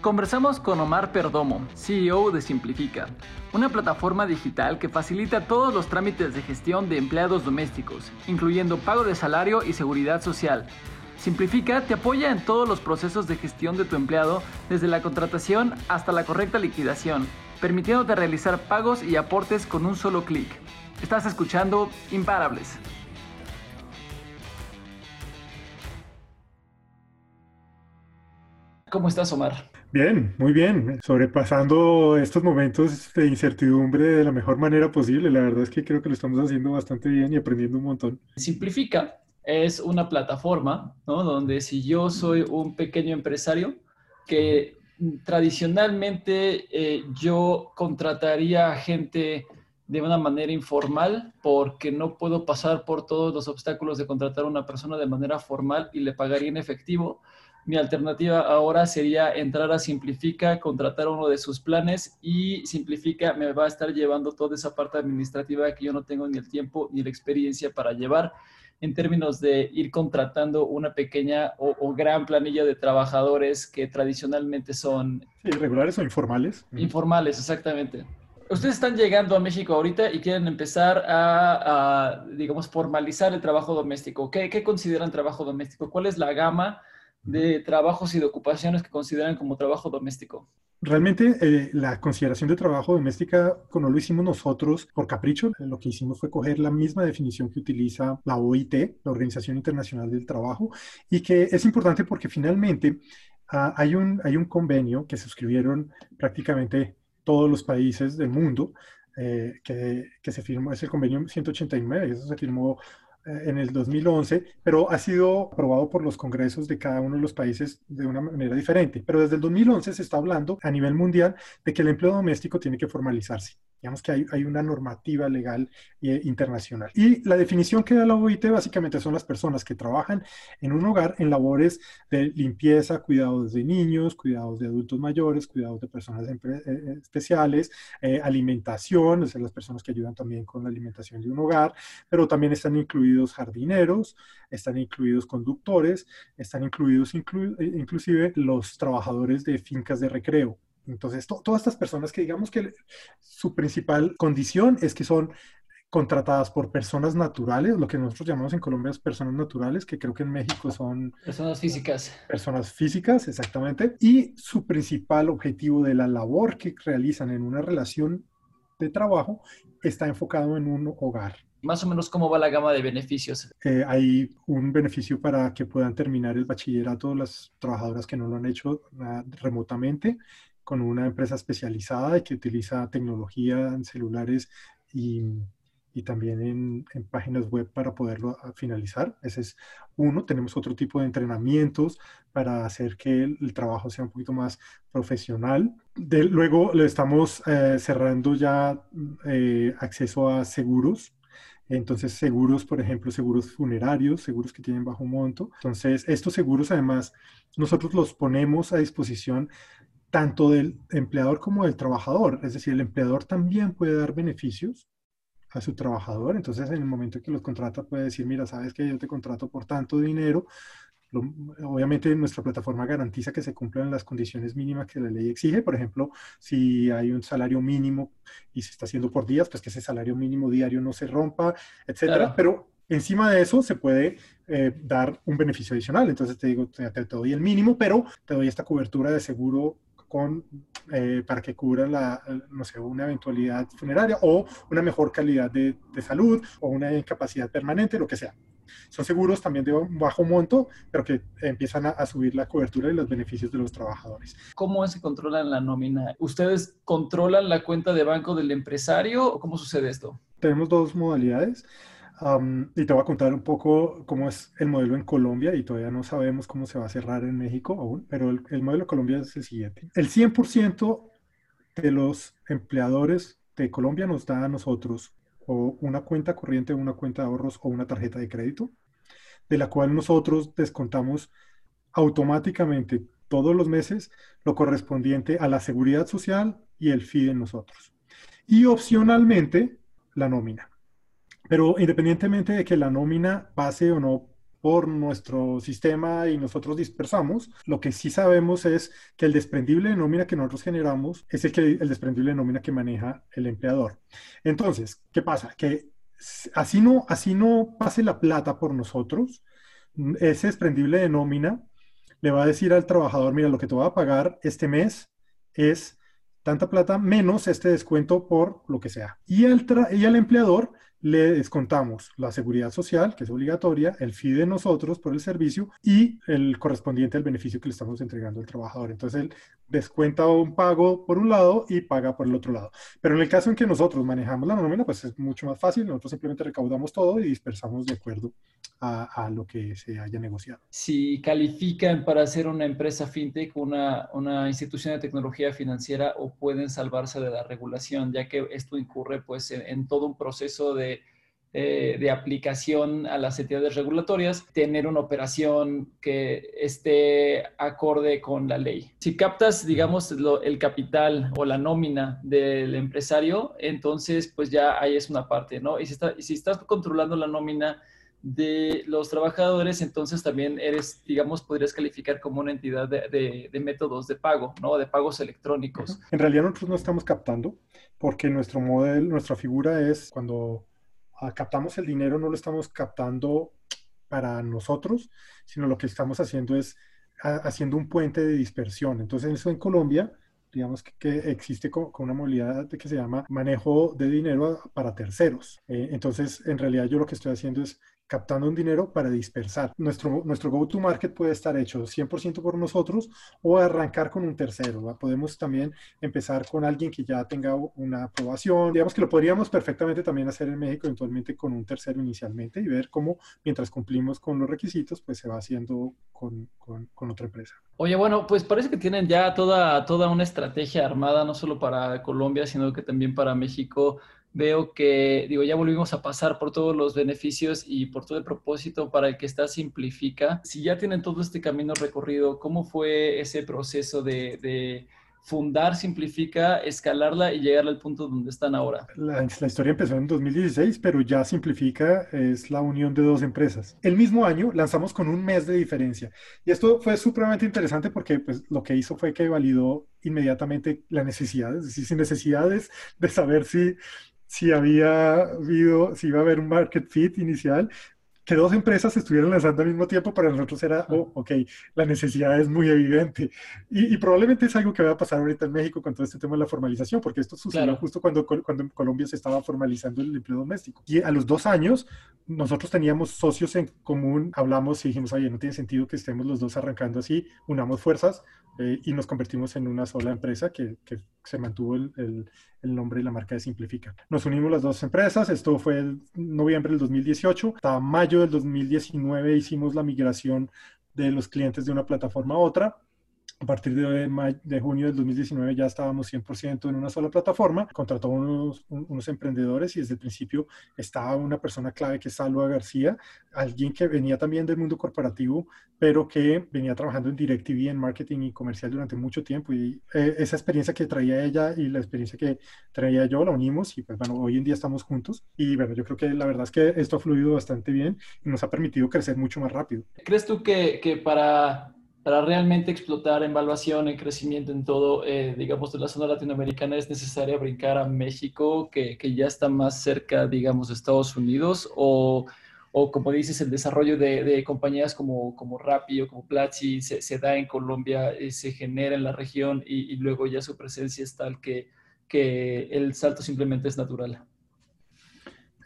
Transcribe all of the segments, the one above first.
Conversamos con Omar Perdomo, CEO de Simplifica, una plataforma digital que facilita todos los trámites de gestión de empleados domésticos, incluyendo pago de salario y seguridad social. Simplifica te apoya en todos los procesos de gestión de tu empleado, desde la contratación hasta la correcta liquidación, permitiéndote realizar pagos y aportes con un solo clic. Estás escuchando Imparables. ¿Cómo estás, Omar? Bien, muy bien. Sobrepasando estos momentos de incertidumbre de la mejor manera posible. La verdad es que creo que lo estamos haciendo bastante bien y aprendiendo un montón. Simplifica es una plataforma, ¿no? Donde si yo soy un pequeño empresario que tradicionalmente eh, yo contrataría a gente de una manera informal porque no puedo pasar por todos los obstáculos de contratar a una persona de manera formal y le pagaría en efectivo mi alternativa ahora sería entrar a Simplifica, contratar uno de sus planes y Simplifica me va a estar llevando toda esa parte administrativa que yo no tengo ni el tiempo ni la experiencia para llevar en términos de ir contratando una pequeña o, gran planilla de trabajadores que tradicionalmente son... irregulares o informales. Informales, exactamente. Ustedes están llegando a México ahorita y quieren empezar a, digamos, formalizar el trabajo doméstico. ¿Qué, ¿Qué consideran trabajo doméstico? ¿Cuál es la gama de trabajos y de ocupaciones que consideran como trabajo doméstico? Realmente eh, la consideración de trabajo doméstica no lo hicimos nosotros por capricho. Lo que hicimos fue coger la misma definición que utiliza la OIT, la Organización Internacional del Trabajo, y que es importante porque finalmente ah, hay, un, hay un convenio que suscribieron prácticamente todos los países del mundo, eh, que, que, se firmó, es el convenio 189, y eso se firmó en el 2011, pero ha sido aprobado por los congresos de cada uno de los países de una manera diferente. Pero desde el 2011 se está hablando a nivel mundial de que el empleo doméstico tiene que formalizarse. Digamos que hay, hay una normativa legal eh, internacional. Y la definición que da la OIT básicamente son las personas que trabajan en un hogar en labores de limpieza, cuidados de niños, cuidados de adultos mayores, cuidados de personas eh, eh, especiales, alimentación, es las personas que ayudan también con la alimentación de un hogar, pero también están incluidos jardineros, están incluidos conductores, están incluidos inclusive los trabajadores de fincas de recreo. Entonces, todas estas personas que digamos que su principal condición es que son contratadas por personas naturales, lo que nosotros llamamos en Colombia personas naturales, que creo que en México son... Personas físicas. Personas físicas, exactamente. Y su principal objetivo de la labor que realizan en una relación de trabajo está enfocado en un hogar. Más o menos, ¿cómo va la gama de beneficios? Eh, hay un beneficio para que puedan terminar el bachillerato las trabajadoras que no lo han hecho ah, remotamente con una empresa especializada que utiliza tecnología en celulares y, y también en, en, páginas web para poderlo ah, finalizar. Ese es uno. Tenemos otro tipo de entrenamientos para hacer que el, trabajo sea un poquito más profesional. De, luego le estamos eh, cerrando ya eh, acceso a seguros entonces, seguros, por ejemplo, seguros funerarios, seguros que tienen bajo monto. Entonces, estos seguros, además, nosotros los ponemos a disposición tanto del empleador como del trabajador. Es decir, el empleador también puede dar beneficios a su trabajador. Entonces, en el momento que los contrata, puede decir, mira, sabes que yo te contrato por tanto dinero. Obviamente, nuestra plataforma garantiza que se cumplan las condiciones mínimas que la ley exige. Por ejemplo, si hay un salario mínimo y se está haciendo por días, pues que ese salario mínimo diario no se rompa, etcétera. Pero Encima de eso se puede eh, dar un beneficio adicional. Entonces te digo, te, te, doy el mínimo, pero te doy esta cobertura de seguro con, eh, para que cubra la, no sé, una eventualidad funeraria o una mejor calidad de, de, salud o una incapacidad permanente, lo que sea. Son seguros también de bajo monto, pero que empiezan a, a subir la cobertura y los beneficios de los trabajadores. ¿Cómo se controla la nómina? ¿Ustedes controlan la cuenta de banco del empresario o cómo sucede esto? Tenemos dos modalidades y te voy a contar un poco cómo es el modelo en Colombia y todavía no sabemos cómo se va a cerrar en México aún, pero el, el modelo de Colombia es el siguiente. El 100% de los empleadores de Colombia nos da a nosotros o una cuenta corriente, una cuenta de ahorros o una tarjeta de crédito, de la cual nosotros descontamos automáticamente todos los meses lo correspondiente a la seguridad social y el FIDE en nosotros. Y opcionalmente la nómina. Pero independientemente de que la nómina pase o no por nuestro sistema y nosotros dispersamos. Lo que sí sabemos es que el desprendible de nómina que nosotros generamos es el, que, el desprendible de nómina que maneja el empleador. Entonces, ¿qué pasa? Que así no, así no pase la plata por nosotros, ese desprendible de nómina le va a decir al trabajador, mira, lo que te voy a pagar este mes es tanta plata menos este descuento por lo que sea. Y al, y al empleador le descontamos la seguridad social, que es obligatoria, el fee de nosotros por el servicio y el correspondiente al beneficio que le estamos entregando al trabajador. Entonces, él descuenta un pago por un lado y paga por el otro lado. Pero en el caso en que nosotros manejamos la nómina, pues es mucho más fácil. Nosotros simplemente recaudamos todo y dispersamos de acuerdo a, a lo que se haya negociado. Si califican para ser una empresa fintech, una, una institución de tecnología financiera o pueden salvarse de la regulación, ya que esto incurre pues en todo un proceso de eh, de, aplicación a las entidades regulatorias, tener una operación que esté acorde con la ley. Si captas, digamos, el capital o la nómina del empresario, entonces pues ya ahí es una parte, ¿no? Y si, si estás controlando la nómina de los trabajadores, entonces también eres, digamos, podrías calificar como una entidad de, de, métodos de pago, ¿no? De pagos electrónicos. En realidad nosotros no estamos captando porque nuestro modelo, nuestra figura es cuando captamos el dinero, no lo estamos captando para nosotros, sino lo que estamos haciendo es haciendo un puente de dispersión. Entonces, eso en Colombia, digamos que, existe con, una modalidad que se llama manejo de dinero para terceros. Eh, entonces, en realidad yo lo que estoy haciendo es captando un dinero para dispersar. Nuestro, nuestro go-to-market puede estar hecho 100% por nosotros o arrancar con un tercero. Podemos también empezar con alguien que ya tenga una aprobación. Digamos que lo podríamos perfectamente también hacer en México, eventualmente con un tercero inicialmente y ver cómo mientras cumplimos con los requisitos, pues se va haciendo con, con, con otra empresa. Oye, bueno, pues parece que tienen ya toda, toda una estrategia armada, no solo para Colombia, sino que también para México veo que, digo, ya volvimos a pasar por todos los beneficios y por todo el propósito para el que está Simplifica. Si ya tienen todo este camino recorrido, ¿cómo fue ese proceso de, fundar Simplifica, escalarla y llegar al punto donde están ahora? La, historia empezó en 2016, pero ya Simplifica es la unión de dos empresas. El mismo año lanzamos con un mes de diferencia. Y esto fue supremamente interesante porque pues, lo que hizo fue que validó inmediatamente la necesidad, es decir, sin necesidades de saber si si había habido, si iba a haber un market fit inicial, que dos empresas estuvieran lanzando al mismo tiempo, para nosotros era, oh, ok, la necesidad es muy evidente. Y, probablemente es algo que va a pasar ahorita en México con todo este tema de la formalización, porque esto sucedió justo cuando, cuando en Colombia se estaba formalizando el empleo doméstico. Y a los dos años, nosotros teníamos socios en común, hablamos y dijimos, oye, no tiene sentido que estemos los dos arrancando así, unamos fuerzas eh, y nos convertimos en una sola empresa que, que se mantuvo el, el, el, nombre y la marca de Simplifica. Nos unimos las dos empresas, esto fue en noviembre del 2018, hasta mayo del 2019 hicimos la migración de los clientes de una plataforma a otra a partir de, de, junio del 2019 ya estábamos 100% en una sola plataforma, contrató unos, unos emprendedores y desde el principio estaba una persona clave que es Salva García, alguien que venía también del mundo corporativo, pero que venía trabajando en DirecTV, en marketing y comercial durante mucho tiempo y eh, esa experiencia que traía ella y la experiencia que traía yo la unimos y pues bueno, hoy en día estamos juntos y bueno, yo creo que la verdad es que esto ha fluido bastante bien y nos ha permitido crecer mucho más rápido. ¿Crees tú que, que para para realmente explotar en evaluación, en crecimiento en todo, eh, digamos, de la zona latinoamericana, es necesario brincar a México, que, que ya está más cerca, digamos, de Estados Unidos, o, o como dices, el desarrollo de, de, compañías como, como Rappi o como Platzi se, da en Colombia, eh, se genera en la región y, luego ya su presencia es tal que, que el salto simplemente es natural.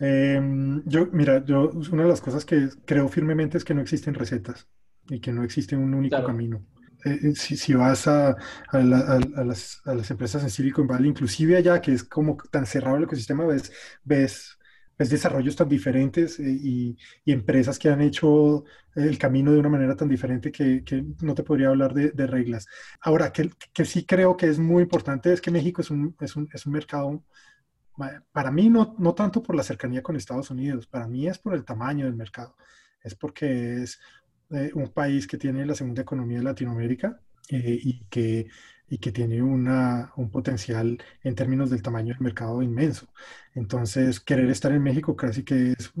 Eh, yo, mira, yo, una de las cosas que creo firmemente es que no existen recetas y que no existe un único camino. Eh, eh, si, si, vas a, a, a, las, a, las, empresas en Silicon Valley, inclusive allá que es como tan cerrado el ecosistema, ves, ves, ves desarrollos tan diferentes eh, y, y, empresas que han hecho el camino de una manera tan diferente que, que no te podría hablar de, de reglas. Ahora, que, que, sí creo que es muy importante es que México es un, es un, es un mercado para mí no, no tanto por la cercanía con Estados Unidos, para mí es por el tamaño del mercado, es porque es eh, un país que tiene la segunda economía de Latinoamérica eh, y, que, y que tiene una, un potencial en términos del tamaño del mercado inmenso. Entonces, querer estar en México casi que es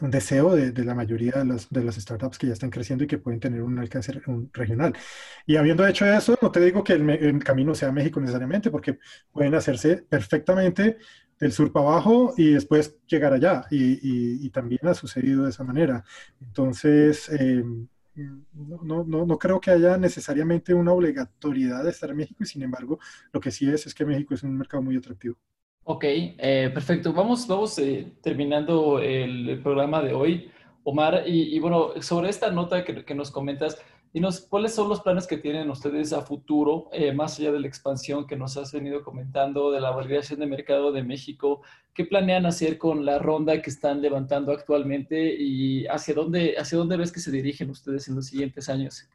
un deseo de, de, la mayoría de las, de las startups que ya están creciendo y que pueden tener un alcance regional. Y habiendo hecho eso, no te digo que el, el, camino sea México necesariamente, porque pueden hacerse perfectamente del sur para abajo y después llegar allá. Y, y, y también ha sucedido de esa manera. Entonces, eh, no, no, no, creo que haya necesariamente una obligatoriedad de estar en México y sin embargo, lo que sí es es que México es un mercado muy atractivo. Ok, eh, perfecto. Vamos, vamos eh, terminando el, programa de hoy, Omar. Y, bueno, sobre esta nota que, nos comentas, dinos cuáles son los planes que tienen ustedes a futuro, eh, más allá de la expansión que nos has venido comentando, de la validación de mercado de México. ¿Qué planean hacer con la ronda que están levantando actualmente y hacia dónde, hacia dónde ves que se dirigen ustedes en los siguientes años?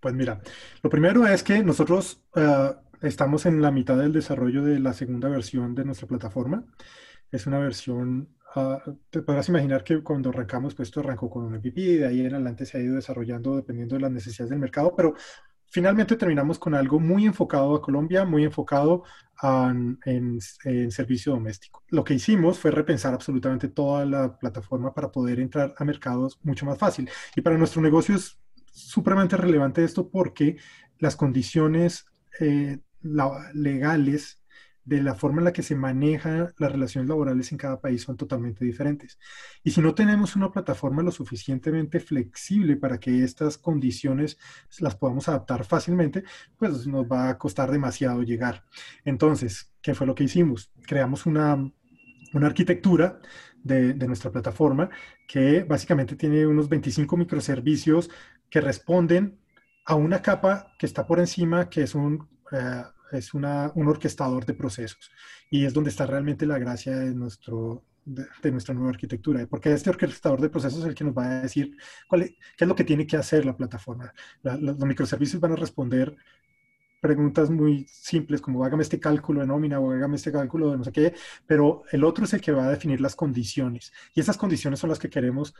Pues mira, lo primero es que nosotros uh, Estamos en la mitad del desarrollo de la segunda versión de nuestra plataforma. Es una versión, uh, te podrás imaginar que cuando arrancamos, pues esto arrancó con un MVP y de ahí en adelante se ha ido desarrollando dependiendo de las necesidades del mercado, pero finalmente terminamos con algo muy enfocado a Colombia, muy enfocado en, en, en, servicio doméstico. Lo que hicimos fue repensar absolutamente toda la plataforma para poder entrar a mercados mucho más fácil. Y para nuestro negocio es supremamente relevante esto porque las condiciones eh, legales de la forma en la que se manejan las relaciones laborales en cada país son totalmente diferentes. Y si no tenemos una plataforma lo suficientemente flexible para que estas condiciones las podamos adaptar fácilmente, pues nos va a costar demasiado llegar. Entonces, ¿qué fue lo que hicimos? Creamos una, una arquitectura de, de, nuestra plataforma que básicamente tiene unos 25 microservicios que responden a una capa que está por encima, que es un eh, es una, un orquestador de procesos y es donde está realmente la gracia de, nuestro, de, nuestra nueva arquitectura, porque este orquestador de procesos es el que nos va a decir cuál qué es lo que tiene que hacer la plataforma. los microservicios van a responder preguntas muy simples como hágame este cálculo de nómina o hágame este cálculo de no sé qué, pero el otro es el que va a definir las condiciones y esas condiciones son las que queremos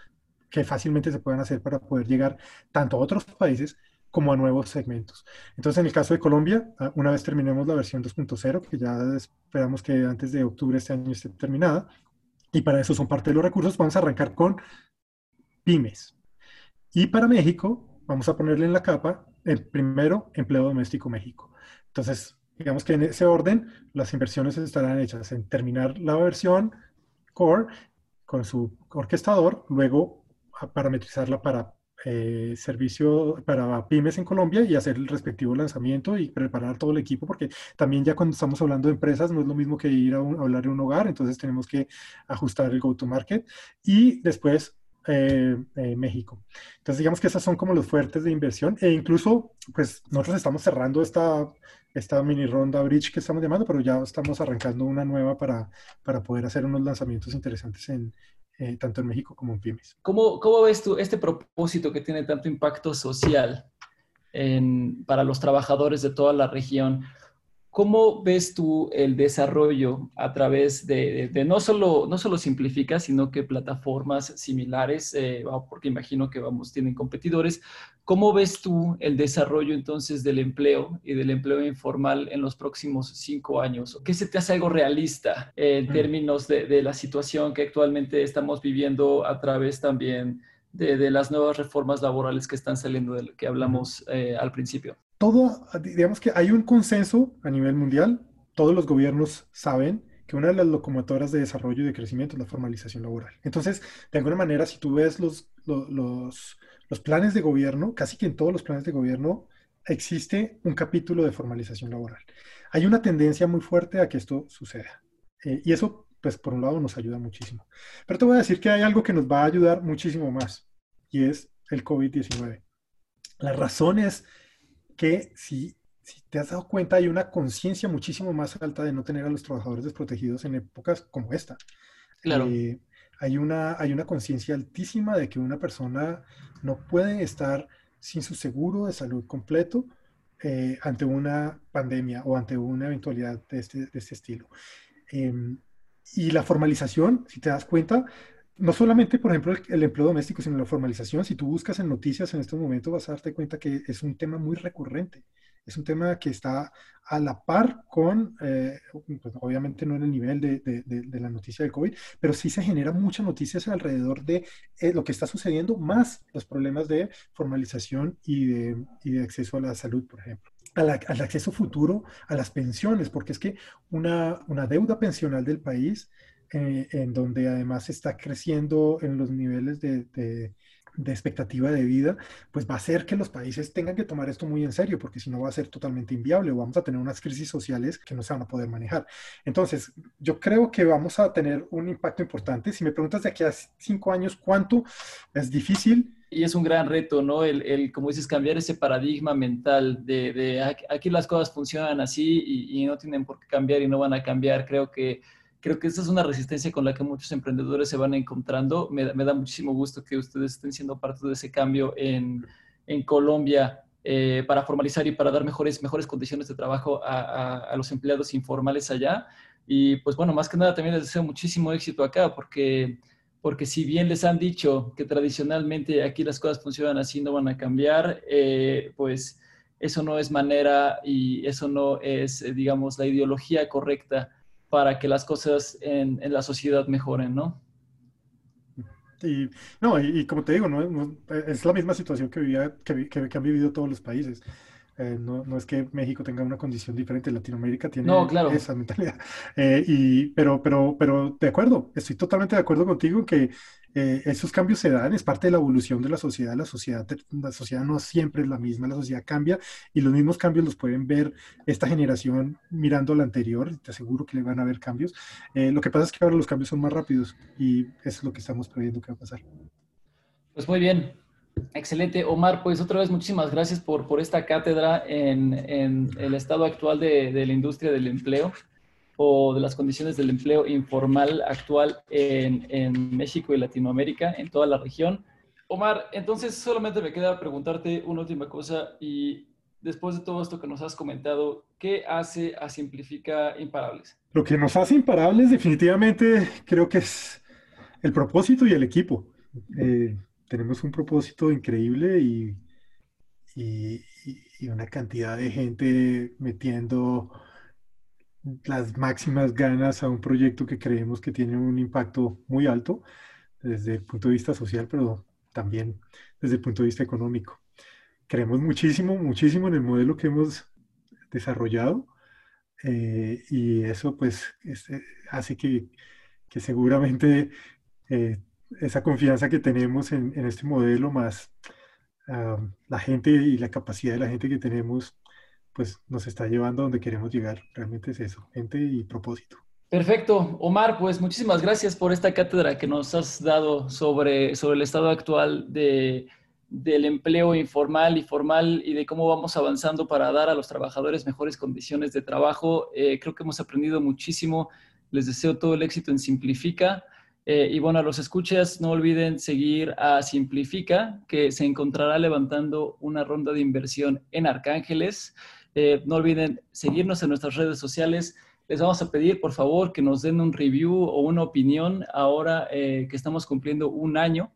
que fácilmente se puedan hacer para poder llegar tanto a otros países como a nuevos segmentos. Entonces, en el caso de Colombia, ah, una vez terminemos la versión 2.0, que ya esperamos que antes de octubre de este año esté terminada, y para eso son parte de los recursos, vamos a arrancar con pymes. Y para México, vamos a ponerle en la capa el primero, empleo doméstico México. Entonces, digamos que en ese orden, las inversiones estarán hechas en terminar la versión core con su orquestador, luego parametrizarla para eh, servicio para pymes en Colombia y hacer el respectivo lanzamiento y preparar todo el equipo, porque también ya cuando estamos hablando de empresas no es lo mismo que ir a, hablar de un hogar, entonces tenemos que ajustar el go-to-market y después eh, eh, México. Entonces digamos que esas son como los fuertes de inversión e incluso pues nosotros estamos cerrando esta, esta mini ronda bridge que estamos llamando, pero ya estamos arrancando una nueva para, para poder hacer unos lanzamientos interesantes en, eh, tanto en México como en pymes. ¿Cómo, ¿Cómo, ves tú este propósito que tiene tanto impacto social en, para los trabajadores de toda la región? ¿Cómo ves tú el desarrollo a través de, de, no, solo, no solo simplifica, sino que plataformas similares, eh, porque imagino que vamos, tienen competidores, ¿cómo ves tú el desarrollo entonces del empleo y del empleo informal en los próximos cinco años? ¿Qué se te hace algo realista en términos de, de la situación que actualmente estamos viviendo a través también de, de, las nuevas reformas laborales que están saliendo de lo que hablamos eh, al principio todo, digamos que hay un consenso a nivel mundial, todos los gobiernos saben que una de las locomotoras de desarrollo y de crecimiento es la formalización laboral. Entonces, de alguna manera, si tú ves los, los, los, planes de gobierno, casi que en todos los planes de gobierno existe un capítulo de formalización laboral. Hay una tendencia muy fuerte a que esto suceda. Eh, y eso, pues, por un lado nos ayuda muchísimo. Pero te voy a decir que hay algo que nos va a ayudar muchísimo más, y es el COVID-19. La razón es que si, si te has dado cuenta hay una conciencia muchísimo más alta de no tener a los trabajadores desprotegidos en épocas como esta. Claro. Eh, hay una, hay una conciencia altísima de que una persona no puede estar sin su seguro de salud completo eh, ante una pandemia o ante una eventualidad de este, de este estilo. Em, y la formalización, si te das cuenta, no solamente, por ejemplo, el, empleo doméstico, sino la formalización. Si tú buscas en noticias en estos momentos, vas a darte cuenta que es un tema muy recurrente Es un tema que está a la par con, eh, pues, obviamente no en el nivel de, de, de, la noticia del COVID, pero sí se generan muchas noticias alrededor de eh, lo que está sucediendo, más los problemas de formalización y de, y de acceso a la salud, por ejemplo. al acceso futuro a las pensiones, porque es que una, una deuda pensional del país, eh, en donde además está creciendo en los niveles de, de expectativa de vida, pues va a hacer que los países tengan que tomar esto muy en serio, porque si no va a ser totalmente inviable o vamos a tener unas crisis sociales que no se van a poder manejar. Entonces, yo creo que vamos a tener un impacto importante. Si me preguntas de aquí a cinco años cuánto, es difícil. Y es un gran reto, ¿no? El, el como dices, cambiar ese paradigma mental de, de aquí las cosas funcionan así y, y no tienen por qué cambiar y no van a cambiar. Creo que creo que esa es una resistencia con la que muchos emprendedores se van encontrando. Me, da muchísimo gusto que ustedes estén siendo parte de ese cambio en, en Colombia eh, para formalizar y para dar mejores, mejores condiciones de trabajo a, a, los empleados informales allá. Y pues bueno, más que nada también les deseo muchísimo éxito acá porque, porque si bien les han dicho que tradicionalmente aquí las cosas funcionan así, no van a cambiar, eh, pues eso no es manera y eso no es, eh, digamos, la ideología correcta para que las cosas en, en la sociedad mejoren, ¿no? Y, no, y, como te digo, no, es la misma situación que, vivía, que, que, han vivido todos los países. Eh, no, no, es que México tenga una condición diferente, Latinoamérica tiene esa mentalidad. Eh, y, pero, pero, pero de acuerdo, estoy totalmente de acuerdo contigo que eh, esos cambios se dan, es parte de la evolución de la sociedad. La sociedad, la sociedad no siempre es la misma, la sociedad cambia y los mismos cambios los pueden ver esta generación mirando la anterior. Te aseguro que le van a ver cambios. Eh, lo que pasa es que ahora los cambios son más rápidos y eso es lo que estamos previendo que va a pasar. Pues muy bien, Excelente, Omar. Pues otra vez muchísimas gracias por, por esta cátedra en, en el estado actual de, de, la industria del empleo o de las condiciones del empleo informal actual en, en, México y Latinoamérica, en toda la región. Omar, entonces solamente me queda preguntarte una última cosa y después de todo esto que nos has comentado, ¿qué hace a Simplifica Imparables? Lo que nos hace imparables definitivamente creo que es el propósito y el equipo. Eh, tenemos un propósito increíble y, y, una cantidad de gente metiendo las máximas ganas a un proyecto que creemos que tiene un impacto muy alto desde el punto de vista social, pero también desde el punto de vista económico. Creemos muchísimo, muchísimo en el modelo que hemos desarrollado eh, y eso pues este, hace que, que seguramente eh, esa confianza que tenemos en, en este modelo más uh, la gente y la capacidad de la gente que tenemos pues nos está llevando a donde queremos llegar. Realmente es eso, gente y propósito. Perfecto. Omar, pues muchísimas gracias por esta cátedra que nos has dado sobre, sobre el estado actual de, del empleo informal y formal y de cómo vamos avanzando para dar a los trabajadores mejores condiciones de trabajo. Eh, creo que hemos aprendido muchísimo. Les deseo todo el éxito en Simplifica. Eh, y bueno, a los escuchas, no olviden seguir a Simplifica, que se encontrará levantando una ronda de inversión en Arcángeles. Eh, no olviden seguirnos en nuestras redes sociales. Les vamos a pedir, por favor, que nos den un review o una opinión ahora eh, que estamos cumpliendo un año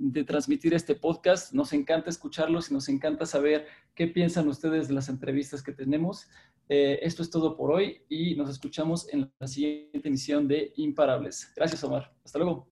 de transmitir este podcast. Nos encanta escucharlos y nos encanta saber qué piensan ustedes de las entrevistas que tenemos. Eh, esto es todo por hoy y nos escuchamos en la siguiente emisión de Imparables. Gracias, Omar. Hasta luego.